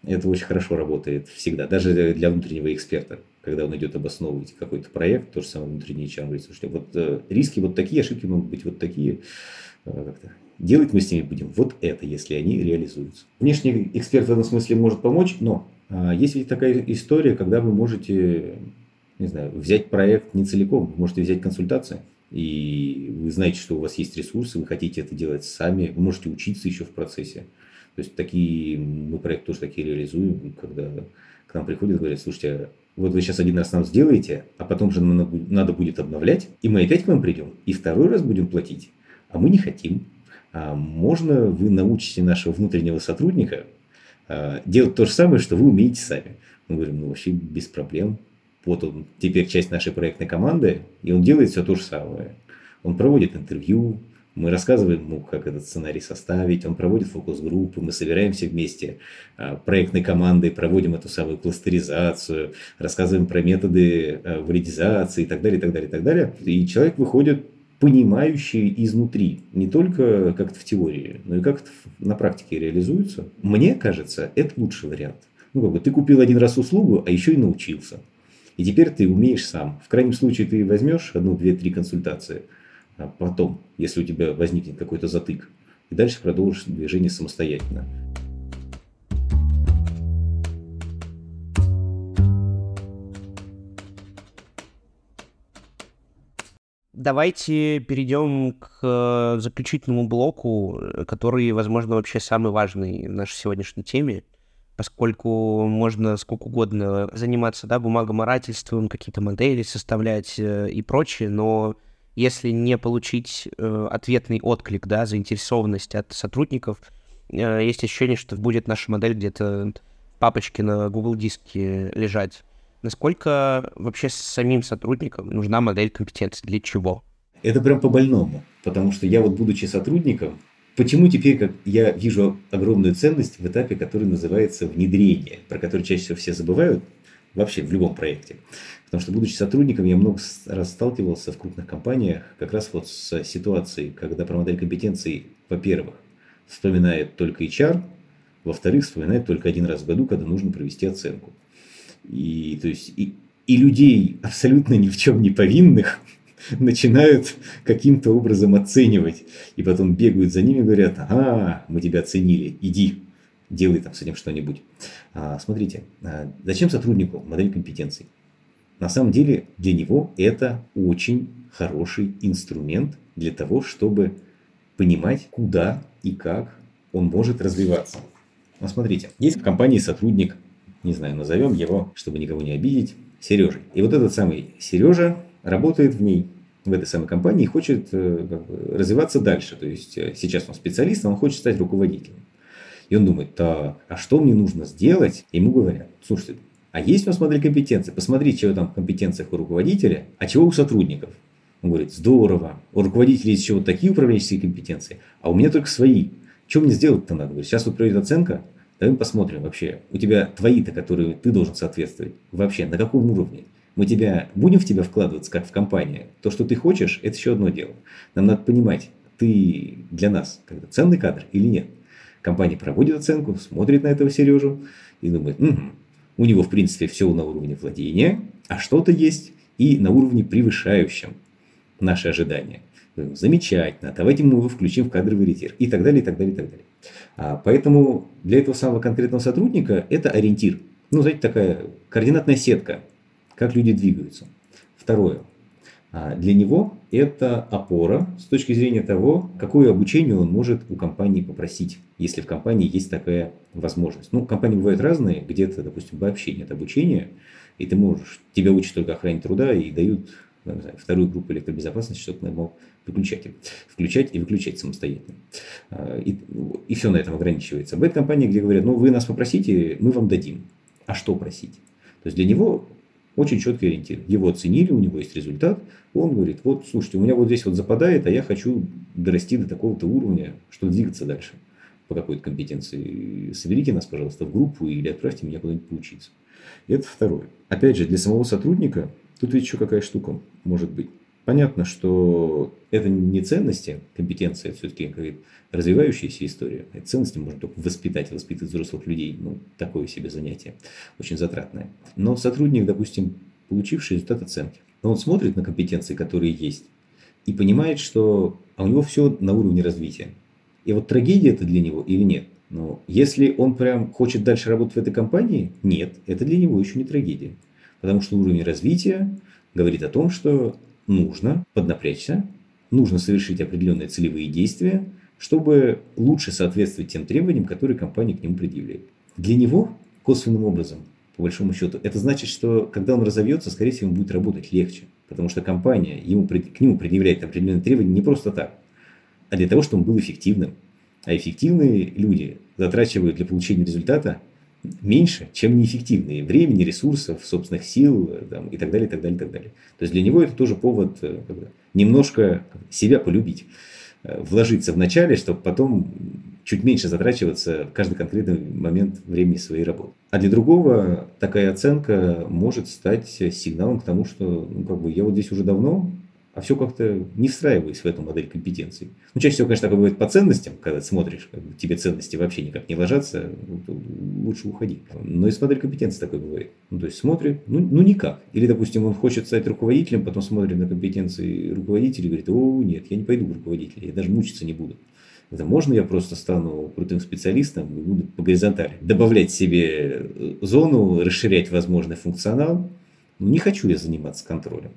Это очень хорошо работает всегда, даже для внутреннего эксперта, когда он идет обосновывать какой-то проект, то же самое внутренний HR говорит, слушайте, вот э, риски вот такие, ошибки могут быть вот такие, э, делать мы с ними будем вот это, если они реализуются. Внешний эксперт в этом смысле может помочь, но э, есть ведь такая история, когда вы можете не знаю, взять проект не целиком, вы можете взять консультации, и вы знаете, что у вас есть ресурсы, вы хотите это делать сами, вы можете учиться еще в процессе. То есть такие, мы проекты тоже такие реализуем, когда к нам приходят и говорят, слушайте, вот вы сейчас один раз нам сделаете, а потом же надо будет обновлять, и мы опять к вам придем, и второй раз будем платить, а мы не хотим. А можно вы научите нашего внутреннего сотрудника а, делать то же самое, что вы умеете сами. Мы говорим, ну вообще без проблем вот он теперь часть нашей проектной команды, и он делает все то же самое. Он проводит интервью, мы рассказываем ему, как этот сценарий составить, он проводит фокус-группы, мы собираемся вместе а, проектной командой, проводим эту самую кластеризацию, рассказываем про методы а, валидизации и так далее, и так далее, и так далее. И человек выходит понимающий изнутри, не только как-то в теории, но и как то на практике реализуется. Мне кажется, это лучший вариант. Ну, как бы ты купил один раз услугу, а еще и научился. И теперь ты умеешь сам. В крайнем случае ты возьмешь одну, две, три консультации, а потом, если у тебя возникнет какой-то затык, и дальше продолжишь движение самостоятельно. Давайте перейдем к э, заключительному блоку, который, возможно, вообще самый важный в нашей сегодняшней теме поскольку можно сколько угодно заниматься да, бумагоморательством, какие-то модели составлять э, и прочее, но если не получить э, ответный отклик, да, заинтересованность от сотрудников, есть ощущение, что будет наша модель где-то в папочке на Google диске лежать. Насколько вообще самим сотрудникам нужна модель компетенции? Для чего? Это прям по-больному. Потому что я вот, будучи сотрудником, Почему теперь как я вижу огромную ценность в этапе, который называется внедрение, про который чаще всего все забывают вообще в любом проекте. Потому что, будучи сотрудником, я много раз сталкивался в крупных компаниях как раз вот с ситуацией, когда про модель компетенций, во-первых, вспоминает только HR, во-вторых, вспоминает только один раз в году, когда нужно провести оценку. И, то есть, и, и людей абсолютно ни в чем не повинных [laughs] начинают каким-то образом оценивать. И потом бегают за ними и говорят, ага, мы тебя оценили, иди, делай там с этим что-нибудь. А, смотрите, а, зачем сотруднику модель компетенций? На самом деле для него это очень хороший инструмент для того, чтобы понимать, куда и как он может развиваться. Ну, смотрите, есть в компании сотрудник, не знаю, назовем его, чтобы никого не обидеть, Сережей. И вот этот самый Сережа работает в ней в этой самой компании и хочет э, развиваться дальше. То есть э, сейчас он специалист, а он хочет стать руководителем. И он думает, так, а что мне нужно сделать? ему говорят, слушайте, а есть у нас модель компетенции? Посмотри, чего там в компетенциях у руководителя, а чего у сотрудников. Он говорит, здорово, у руководителей есть еще вот такие управленческие компетенции, а у меня только свои. Что мне сделать-то надо? Сейчас вот пройдет оценка, давай посмотрим вообще, у тебя твои-то, которые ты должен соответствовать, вообще на каком уровне? Мы тебя, будем в тебя вкладываться, как в компанию. То, что ты хочешь, это еще одно дело. Нам надо понимать, ты для нас когда ценный кадр или нет. Компания проводит оценку, смотрит на этого Сережу и думает, угу, у него, в принципе, все на уровне владения, а что-то есть и на уровне превышающем наши ожидания. Замечательно, давайте мы его включим в кадровый ретир и так далее, и так далее, и так далее. А, поэтому для этого самого конкретного сотрудника это ориентир. Ну, знаете, такая координатная сетка – как люди двигаются. Второе. А, для него это опора с точки зрения того, какое обучение он может у компании попросить, если в компании есть такая возможность. Ну, компании бывают разные, где-то, допустим, вообще нет обучения, и ты можешь, тебя учат только охране труда и дают ну, знаю, вторую группу электробезопасности, чтобы ты мог выключать, включать и выключать самостоятельно. А, и, и все на этом ограничивается. Бывает компании, где говорят, ну вы нас попросите, мы вам дадим. А что просить? То есть для него Очень четкий ориентир. Его оценили, у него есть результат. Он говорит, вот, слушайте, у меня вот здесь вот западает, а я хочу дорасти до такого-то уровня, чтобы двигаться дальше по какой-то компетенции. Соберите нас, пожалуйста, в группу или отправьте меня куда-нибудь поучиться. Это второе. Опять же, для самого сотрудника тут ведь еще какая штука может быть. Понятно, что это не ценности, компетенция, это все-таки развивающаяся история. Это ценности можно только воспитать, воспитывать взрослых людей. Ну, такое себе занятие, очень затратное. Но сотрудник, допустим, получивший результат оценки, он смотрит на компетенции, которые есть, и понимает, что а у него все на уровне развития. И вот трагедия это для него или нет? Но если он прям хочет дальше работать в этой компании, нет, это для него еще не трагедия. Потому что уровень развития говорит о том, что нужно поднапрячься, нужно совершить определенные целевые действия, чтобы лучше соответствовать тем требованиям, которые компания к нему предъявляет. Для него косвенным образом, по большому счету, это значит, что когда он разовьется, скорее всего, он будет работать легче. Потому что компания ему, к нему предъявляет определенные требования не просто так, а для того, чтобы он был эффективным. А эффективные люди затрачивают для получения результата меньше, чем неэффективные. Времени, ресурсов, собственных сил там, и так далее, и так далее, и так далее. То есть для него это тоже повод э, немножко себя полюбить, э, вложиться в начале, чтобы потом чуть меньше затрачиваться в каждый конкретный момент времени своей работы. А для другого такая оценка может стать сигналом к тому, что ну, как бы, я вот здесь уже давно, а все как-то не встраиваясь в эту модель компетенций. Ну, чаще всего, конечно, такое бывает по ценностям, когда ты смотришь, как бы, тебе ценности вообще никак не ложатся, ну, лучше уходи. Но и с модель компетенции такое бывает. Ну, то есть смотрит, ну, ну никак. Или, допустим, он хочет стать руководителем, потом смотрит на компетенции руководителя и говорит, о, нет, я не пойду в руководителя, я даже мучиться не буду. Это можно я просто стану крутым специалистом и буду по горизонтали добавлять себе зону, расширять возможный функционал. Ну, не хочу я заниматься контролем.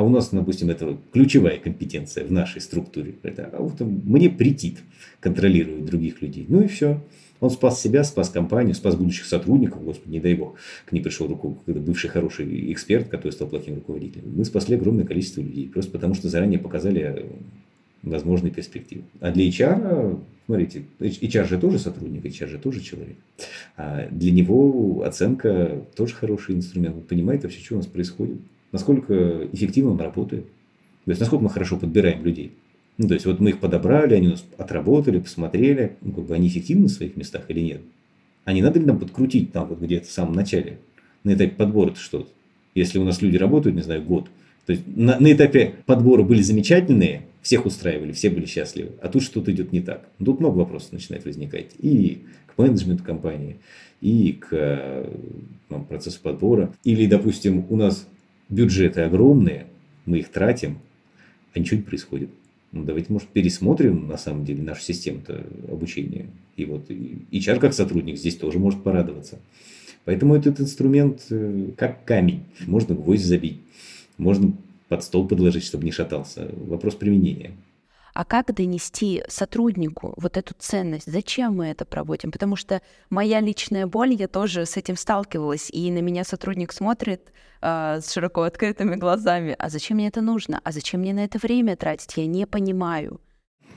А у нас, допустим, это ключевая компетенция в нашей структуре. Это, а вот мне претит контролировать других людей. Ну и все. Он спас себя, спас компанию, спас будущих сотрудников. Господи, не дай бог, к ней пришел руку, бывший хороший эксперт, который стал плохим руководителем. Мы спасли огромное количество людей. Просто потому, что заранее показали возможные перспективы. А для HR, смотрите, HR же тоже сотрудник, HR же тоже человек. А для него оценка тоже хороший инструмент. Он понимает вообще, что у нас происходит насколько эффективно он работает. То есть, насколько мы хорошо подбираем людей. Ну, то есть, вот мы их подобрали, они нас отработали, посмотрели, ну, как бы они эффективны в своих местах или нет. А не надо ли нам подкрутить там вот где-то в самом начале, на этапе подбора что-то. Если у нас люди работают, не знаю, год, то есть на, на этапе подбора были замечательные, всех устраивали, все были счастливы, а тут что-то идет не так. Тут много вопросов начинает возникать и к менеджменту компании, и к ну, процессу подбора. Или, допустим, у нас бюджеты огромные, мы их тратим, а ничего не происходит. Ну, давайте, может, пересмотрим, на самом деле, нашу систему обучения. И вот HR как сотрудник здесь тоже может порадоваться. Поэтому этот инструмент э, как камень. Можно гвоздь забить, можно под стол подложить, чтобы не шатался. Вопрос применения. А как донести сотруднику вот эту ценность? Зачем мы это проводим? Потому что моя личная боль, я тоже с этим сталкивалась, и на меня сотрудник смотрит э, с широко открытыми глазами. А зачем мне это нужно? А зачем мне на это время тратить? Я не понимаю.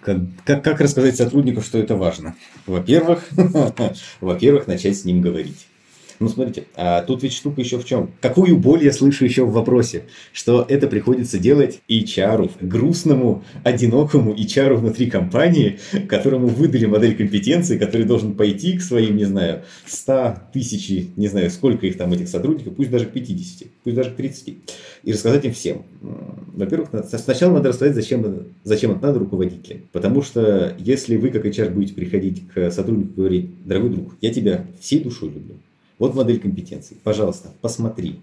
Как, как, как рассказать сотруднику, что это важно? Во-первых, [laughs] во-первых, начать с ним говорить. Ну, смотрите, а тут ведь штука еще в чем? Какую боль я слышу еще в вопросе? Что это приходится делать HR, грустному, одинокому HR внутри компании, которому выдали модель компетенции, который должен пойти к своим, не знаю, 100 тысяч, не знаю, сколько их там этих сотрудников, пусть даже к 50, пусть даже к 30, и рассказать им всем. Во-первых, сначала надо рассказать, зачем, зачем это надо руководителям. Потому что если вы, как HR, будете приходить к сотруднику и говорить, дорогой друг, я тебя всей душой люблю, вот модель компетенций. Пожалуйста, посмотри.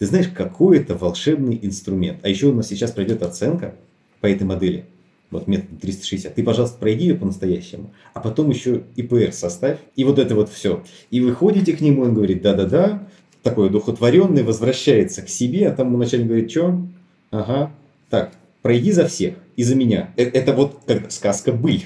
Ты знаешь, какой это волшебный инструмент. А еще у нас сейчас пройдет оценка по этой модели. Вот метод 360. Ты, пожалуйста, пройди ее по-настоящему. А потом еще ИПР составь. И вот это вот все. И вы ходите к нему, он говорит, да-да-да. Такой одухотворенный, возвращается к себе. А там ему начальник говорит, что? Ага. Так, пройди за всех и за меня. Это, это вот как сказка «Быль».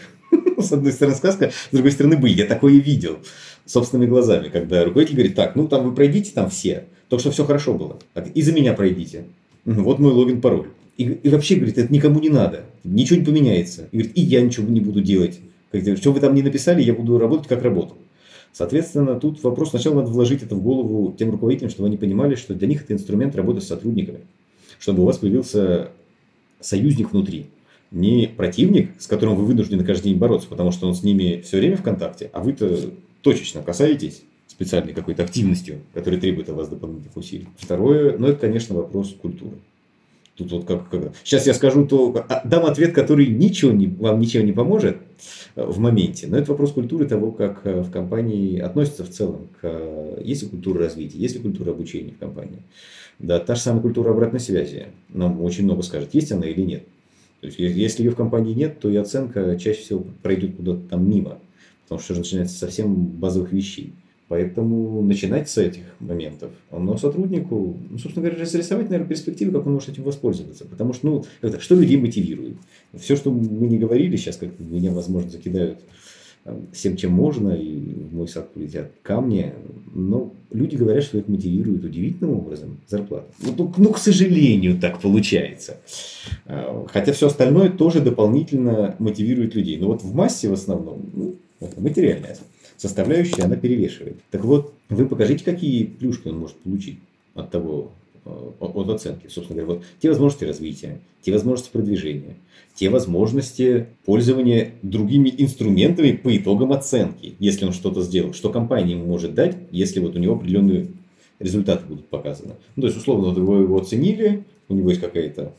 [laughs] С одной стороны сказка, с другой стороны «Быль». Я такое видел собственными глазами, когда руководитель говорит, так, ну там вы пройдите там все, только что все хорошо было, и за меня пройдите. Вот мой логин, пароль. И, и вообще, говорит, это никому не надо, ничего не поменяется. И говорит, и я ничего не буду делать. Что вы там не написали, я буду работать, как работал. Соответственно, тут вопрос сначала надо вложить это в голову тем руководителям, чтобы они понимали, что для них это инструмент работы с сотрудниками. Чтобы у вас появился союзник внутри. Не противник, с которым вы вынуждены каждый день бороться, потому что он с ними все время в контакте, а вы-то точечно касаетесь специальной какой-то активностью, которая требует от вас дополнительных усилий. Второе, ну это, конечно, вопрос культуры. Тут вот как, как... Сейчас я скажу, то а, дам ответ, который ничего не, вам ничего не поможет э, в моменте. Но это вопрос культуры того, как э, в компании относятся в целом к... Э, есть ли культура развития, есть ли культура обучения в компании. Да, та же самая культура обратной связи нам очень много скажет, есть она или нет. То есть, если ее в компании нет, то и оценка чаще всего пройдет куда-то там мимо. Потому что начинается совсем базовых вещей. Поэтому начинать с этих моментов. Но сотруднику, ну, собственно говоря, разрисовать, наверное, перспективы, как он может этим воспользоваться. Потому что, ну, это, что людей мотивирует? Все, что мы не говорили, сейчас как меня, возможно, закидают всем, чем можно, и в мой сад полетят камни. Но люди говорят, что их мотивирует удивительным образом зарплата. Ну, ну, ну, к сожалению, так получается. А, хотя все остальное тоже дополнительно мотивирует людей. Но вот в массе в основном ну, материальная составляющая, она перевешивает. Так вот, вы покажите, какие плюшки он может получить от того, от оценки. Собственно говоря, вот те возможности развития, те возможности продвижения, те возможности пользования другими инструментами по итогам оценки, если он что-то сделал, что компания ему может дать, если вот у него определенные результаты будут показаны. Ну, то есть, условно, вот вы его оценили, у него есть какая-то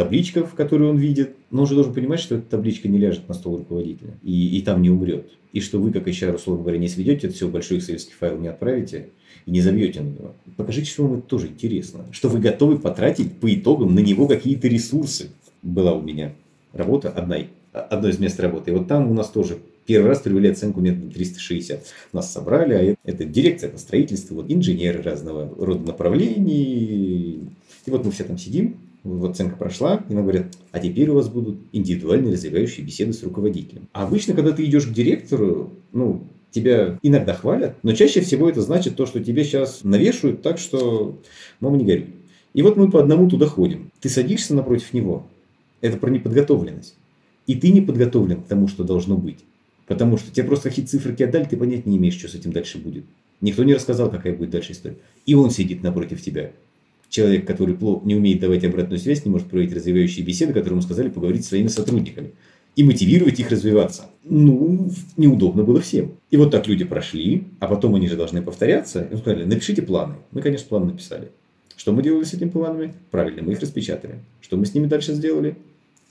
табличка, в которую он видит, но он же должен понимать, что эта табличка не ляжет на стол руководителя и, и там не умрет. И что вы, как HR, условно говоря, не сведете это все в большой excel файл, не отправите и не забьете на него. Покажите, что вам это тоже интересно. Что вы готовы потратить по итогам на него какие-то ресурсы. Была у меня работа, одна, одно из мест работы. И вот там у нас тоже первый раз привели оценку метода 360. Нас собрали, а это дирекция по строительству, вот инженеры разного рода направлений. И вот мы все там сидим, вот оценка прошла, и нам говорят, а теперь у вас будут индивидуальные развивающие беседы с руководителем. А обычно, когда ты идешь к директору, ну, тебя иногда хвалят, но чаще всего это значит то, что тебе сейчас навешивают так, что мама не горюй. И вот мы по одному туда ходим. Ты садишься напротив него. Это про неподготовленность. И ты не подготовлен к тому, что должно быть. Потому что тебе просто какие-то цифры отдали, ты понять не имеешь, что с этим дальше будет. Никто не рассказал, какая будет дальше история. И он сидит напротив тебя человек, который не умеет давать обратную связь, не может проводить развивающие беседы, которому сказали поговорить с своими сотрудниками и мотивировать их развиваться. Ну, неудобно было всем. И вот так люди прошли, а потом они же должны повторяться. И сказали, напишите планы. Мы, конечно, план написали. Что мы делали с этими планами? Правильно, мы их распечатали. Что мы с ними дальше сделали?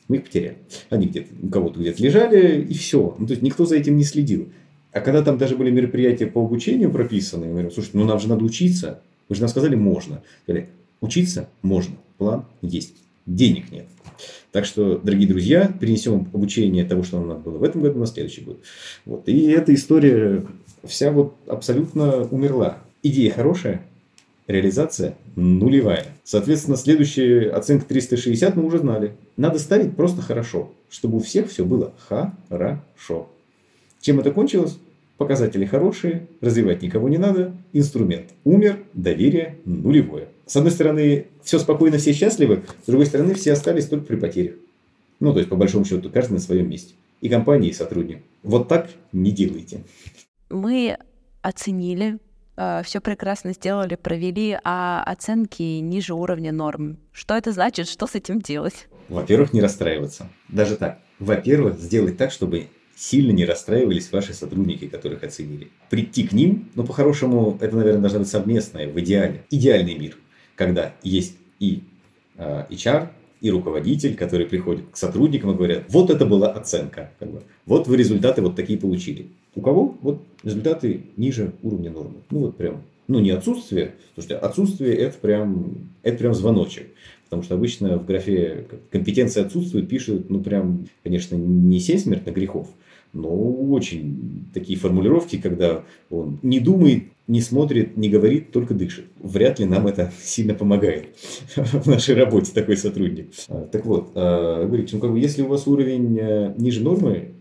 Мы их потеряли. Они где-то у кого-то где-то лежали, и все. Ну, то есть никто за этим не следил. А когда там даже были мероприятия по обучению прописаны, я говорю, слушай, ну нам же надо учиться. Вы же нам сказали, можно. Сказали, Учиться можно, план есть, денег нет. Так что, дорогие друзья, перенесем обучение того, что нам надо было в этом году, на следующий год. Вот. И эта история вся вот абсолютно умерла. Идея хорошая, реализация нулевая. Соответственно, следующая оценка 360 мы уже знали. Надо ставить просто хорошо, чтобы у всех все было хорошо. Чем это кончилось? Показатели хорошие, развивать никого не надо, инструмент умер, доверие нулевое. С одной стороны, все спокойно, все счастливы, с другой стороны, все остались только при потерях. Ну, то есть, по большому счету, каждый на своем месте. И компания, и сотрудник. Вот так не делайте. Мы оценили, э, все прекрасно сделали, провели, а оценки ниже уровня норм. Что это значит? Что с этим делать? Во-первых, не расстраиваться. Даже так. Во-первых, сделать так, чтобы сильно не расстраивались ваши сотрудники, которых оценили. Прийти к ним, ну, по-хорошему, это, наверное, должна быть совместная, в идеале. Идеальный мир, когда есть и э, HR, и руководитель, который приходит к сотрудникам и говорят, вот это была оценка, как бы, вот вы результаты вот такие получили. У кого? Вот результаты ниже уровня нормы. Ну вот прям, ну не отсутствие, слушайте, отсутствие это прям, это прям звоночек. Потому что обычно в графе компетенции отсутствуют, пишут, ну прям, конечно, не семь смертных грехов, но очень такие формулировки, когда он не думает, не смотрит, не говорит, только дышит. Вряд ли нам это [laughs] сильно помогает [laughs] в нашей работе, такой сотрудник. А, так вот, а, говорите, ну как бы, если у вас уровень э, ниже нормы,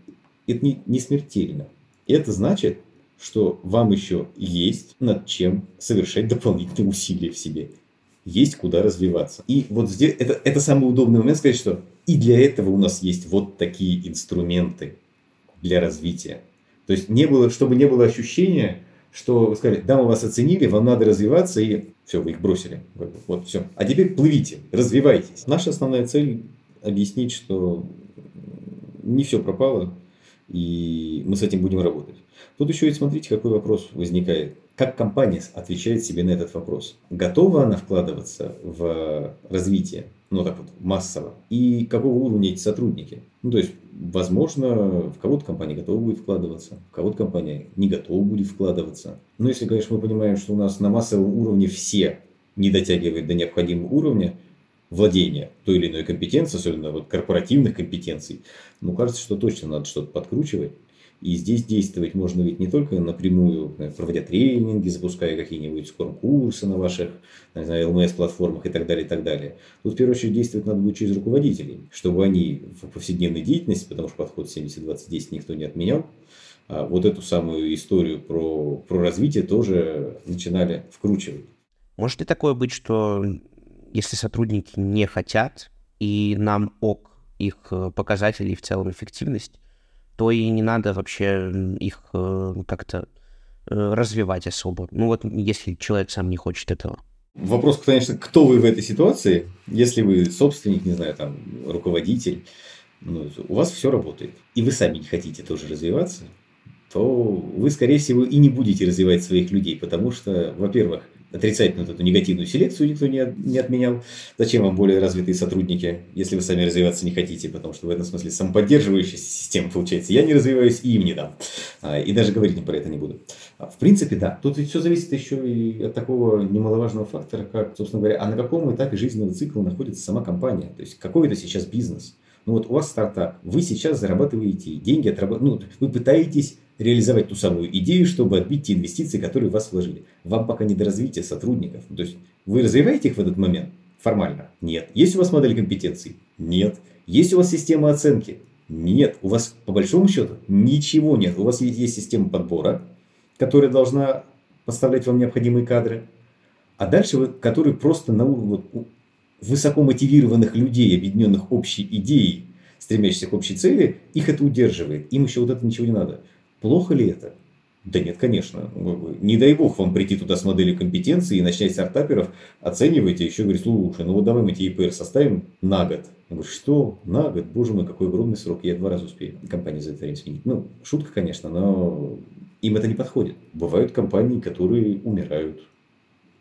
это не, не смертельно. Это значит, что вам еще есть над чем совершать дополнительные усилия в себе. Есть куда развиваться. И вот здесь это, это самый удобный момент сказать, что и для этого у нас есть вот такие инструменты для развития. То есть не было, чтобы не было ощущения, что вы сказали, да, мы вас оценили, вам надо развиваться, и все, вы их бросили. Вот, все. А теперь плывите, развивайтесь. Наша основная цель объяснить, что не все пропало, и мы с этим будем работать. Тут еще и смотрите, какой вопрос возникает. Как компания отвечает себе на этот вопрос? Готова она вкладываться в развитие, ну так вот, массово? И какого уровня эти сотрудники? Ну, то есть, возможно, в кого-то компания готова будет вкладываться, в кого-то компания не готова будет вкладываться. Но если, конечно, мы понимаем, что у нас на массовом уровне все не дотягивают до необходимого уровня, владения той или иной компетенцией, особенно вот корпоративных компетенций, ну, кажется, что точно надо что-то подкручивать. И здесь действовать можно ведь не только напрямую, проводя тренинги, запуская какие-нибудь скорм-курсы на ваших не знаю, LMS-платформах и так далее, и так далее. Тут, в первую очередь, действовать надо будет через руководителей, чтобы они в повседневной деятельности, потому что подход 70-20-10 никто не отменял, а вот эту самую историю про, про развитие тоже начинали вкручивать. Может ли такое быть, что если сотрудники не хотят, и нам ок их э, показатели в целом эффективность, то и не надо вообще их э, как-то э, развивать особо. Ну вот если человек сам не хочет этого. Вопрос, конечно, кто вы в этой ситуации? Если вы собственник, не знаю, там, руководитель, ну, у вас все работает, и вы сами не хотите тоже развиваться, то вы, скорее всего, и не будете развивать своих людей, потому что, во-первых, отрицательную вот эту негативную селекцию никто не, не отменял. Зачем вам более развитые сотрудники, если вы сами развиваться не хотите, потому что в этом смысле самоподдерживающая система получается. Я не развиваюсь и им не дам. А, и даже говорить про это не буду. А, в принципе, да. Тут все зависит еще и от такого немаловажного фактора, как, собственно говоря, а на каком этапе жизненного цикла находится сама компания. То есть, какой это сейчас бизнес. Ну вот у вас стартап, вы сейчас зарабатываете деньги, отработ... ну, вы пытаетесь реализовать ту самую идею, чтобы отбить те инвестиции, которые в вас вложили. Вам пока не до развития сотрудников. То есть вы развиваете их в этот момент? Формально? Нет. Есть у вас модель компетенций? Нет. Есть у вас система оценки? Нет. У вас по большому счету ничего нет. У вас есть, есть система подбора, которая должна поставлять вам необходимые кадры. А дальше вы, которые просто на уровне вот, высоко мотивированных людей, объединенных общей идеей, стремящихся к общей цели, их это удерживает. Им еще вот это ничего не надо. Плохо ли это? Да нет, конечно. Не дай бог вам прийти туда с моделью компетенции и начать стартаперов оценивать, и еще говорить, слушай, ну вот давай мы тебе ИПР составим на год. Я говорю, что? На год? Боже мой, какой огромный срок. Я два раза успею компанию за это время сменить. Ну, шутка, конечно, но им это не подходит. Бывают компании, которые умирают.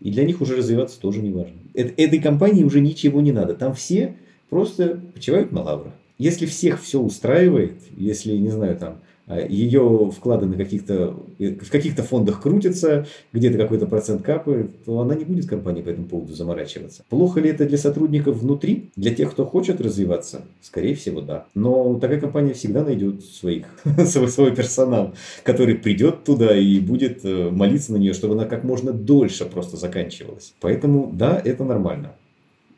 И для них уже развиваться тоже не важно. Этой компании уже ничего не надо. Там все просто почивают на лаврах. Если всех все устраивает, если, не знаю, там, ее вклады на каких-то, э, в каких-то фондах крутятся, где-то какой-то процент капает, то она не будет компании по этому поводу заморачиваться. Плохо ли это для сотрудников внутри? Для тех, кто хочет развиваться? Скорее всего, да. Но такая компания всегда найдет своих, [laughs] свой, свой персонал, который придет туда и будет э, молиться на нее, чтобы она как можно дольше просто заканчивалась. Поэтому, да, это нормально.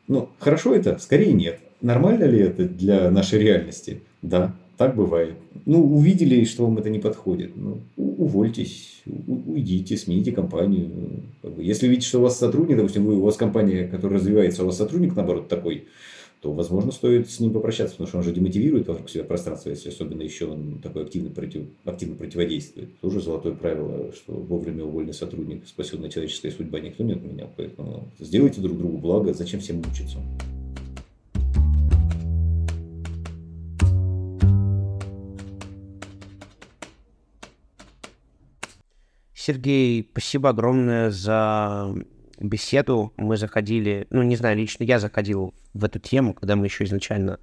Ну, хорошо это? Скорее нет. Нормально ли это для нашей реальности? Да. Так бывает. Ну, увидели, что вам это не подходит. Ну, увольтесь, уйдите, смените компанию. Если видите, что у вас сотрудник, допустим, вы, у вас компания, которая развивается, а у вас сотрудник, наоборот, такой, то, возможно, стоит с ним попрощаться, потому что он же демотивирует вокруг себя пространство, если особенно еще он такой активно, против, активно противодействует. Тоже золотое правило, что вовремя уволенный сотрудник, спасенная человеческая судьба никто не отменял. Поэтому сделайте друг другу благо, зачем всем мучиться. Сергей, спасибо огромное за беседу. Мы заходили, ну, не знаю, лично я заходил в эту тему, когда мы еще изначально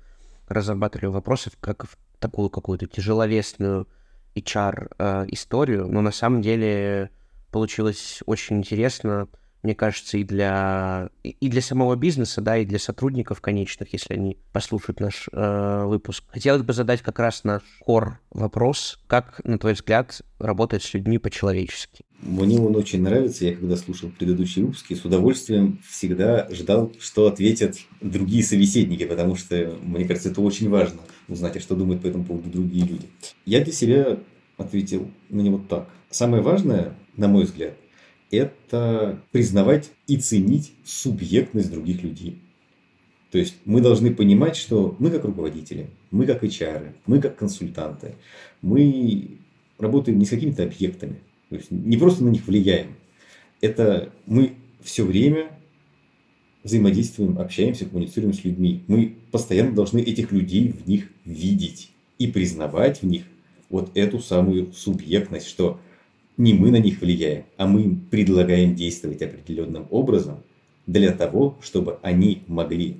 разрабатывали вопросы, как в такую какую-то тяжеловесную HR-историю, э, но на самом деле получилось очень интересно мне кажется, и для, и для самого бизнеса, да, и для сотрудников конечных, если они послушают наш э, выпуск. Хотелось бы задать как раз наш кор вопрос, как, на твой взгляд, работать с людьми по-человечески? Мне он очень нравится. Я когда слушал предыдущие выпуски, с удовольствием всегда ждал, что ответят другие собеседники, потому что, мне кажется, это очень важно узнать, а что думают по этому поводу другие люди. Я для себя ответил на него так. Самое важное, на мой взгляд, это признавать и ценить субъектность других людей. То есть мы должны понимать, что мы как руководители, мы как HR, мы как консультанты, мы работаем не с какими-то объектами, то есть не просто на них влияем. Это мы все время взаимодействуем, общаемся, коммуницируем с людьми. Мы постоянно должны этих людей в них видеть и признавать в них вот эту самую субъектность, что не мы на них влияем, а мы им предлагаем действовать определенным образом для того, чтобы они могли,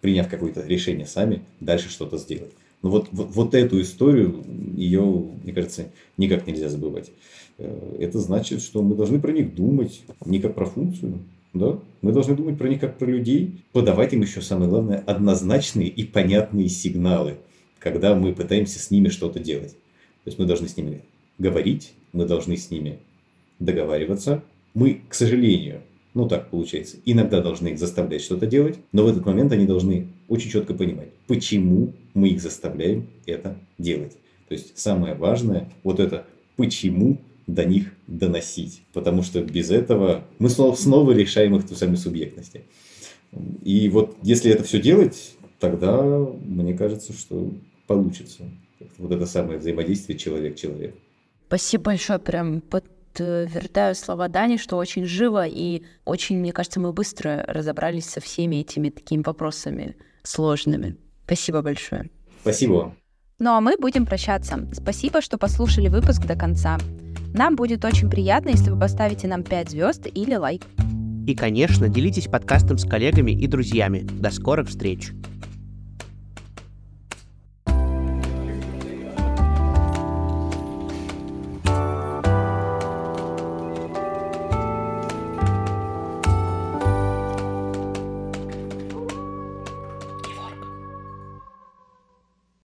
приняв какое-то решение сами, дальше что-то сделать. Но вот, вот, вот эту историю, ее, мне кажется, никак нельзя забывать. Э, это значит, что мы должны про них думать не как про функцию, да? Мы должны думать про них как про людей, подавать им еще, самое главное, однозначные и понятные сигналы, когда мы пытаемся с ними что-то делать. То есть мы должны с ними говорить, мы должны с ними договариваться. Мы, к сожалению, ну так получается, иногда должны их заставлять что-то делать, но в этот момент они должны очень четко понимать, почему мы их заставляем это делать. То есть самое важное, вот это почему до них доносить. Потому что без этого мы снова, решаем их ту самую субъектности. И вот если это все делать, тогда мне кажется, что получится. Вот это самое взаимодействие человек-человек. Спасибо большое, прям подтверждаю слова Дани, что очень живо и очень, мне кажется, мы быстро разобрались со всеми этими такими вопросами сложными. Спасибо большое. Спасибо Ну а мы будем прощаться. Спасибо, что послушали выпуск до конца. Нам будет очень приятно, если вы поставите нам 5 звезд или лайк. И, конечно, делитесь подкастом с коллегами и друзьями. До скорых встреч!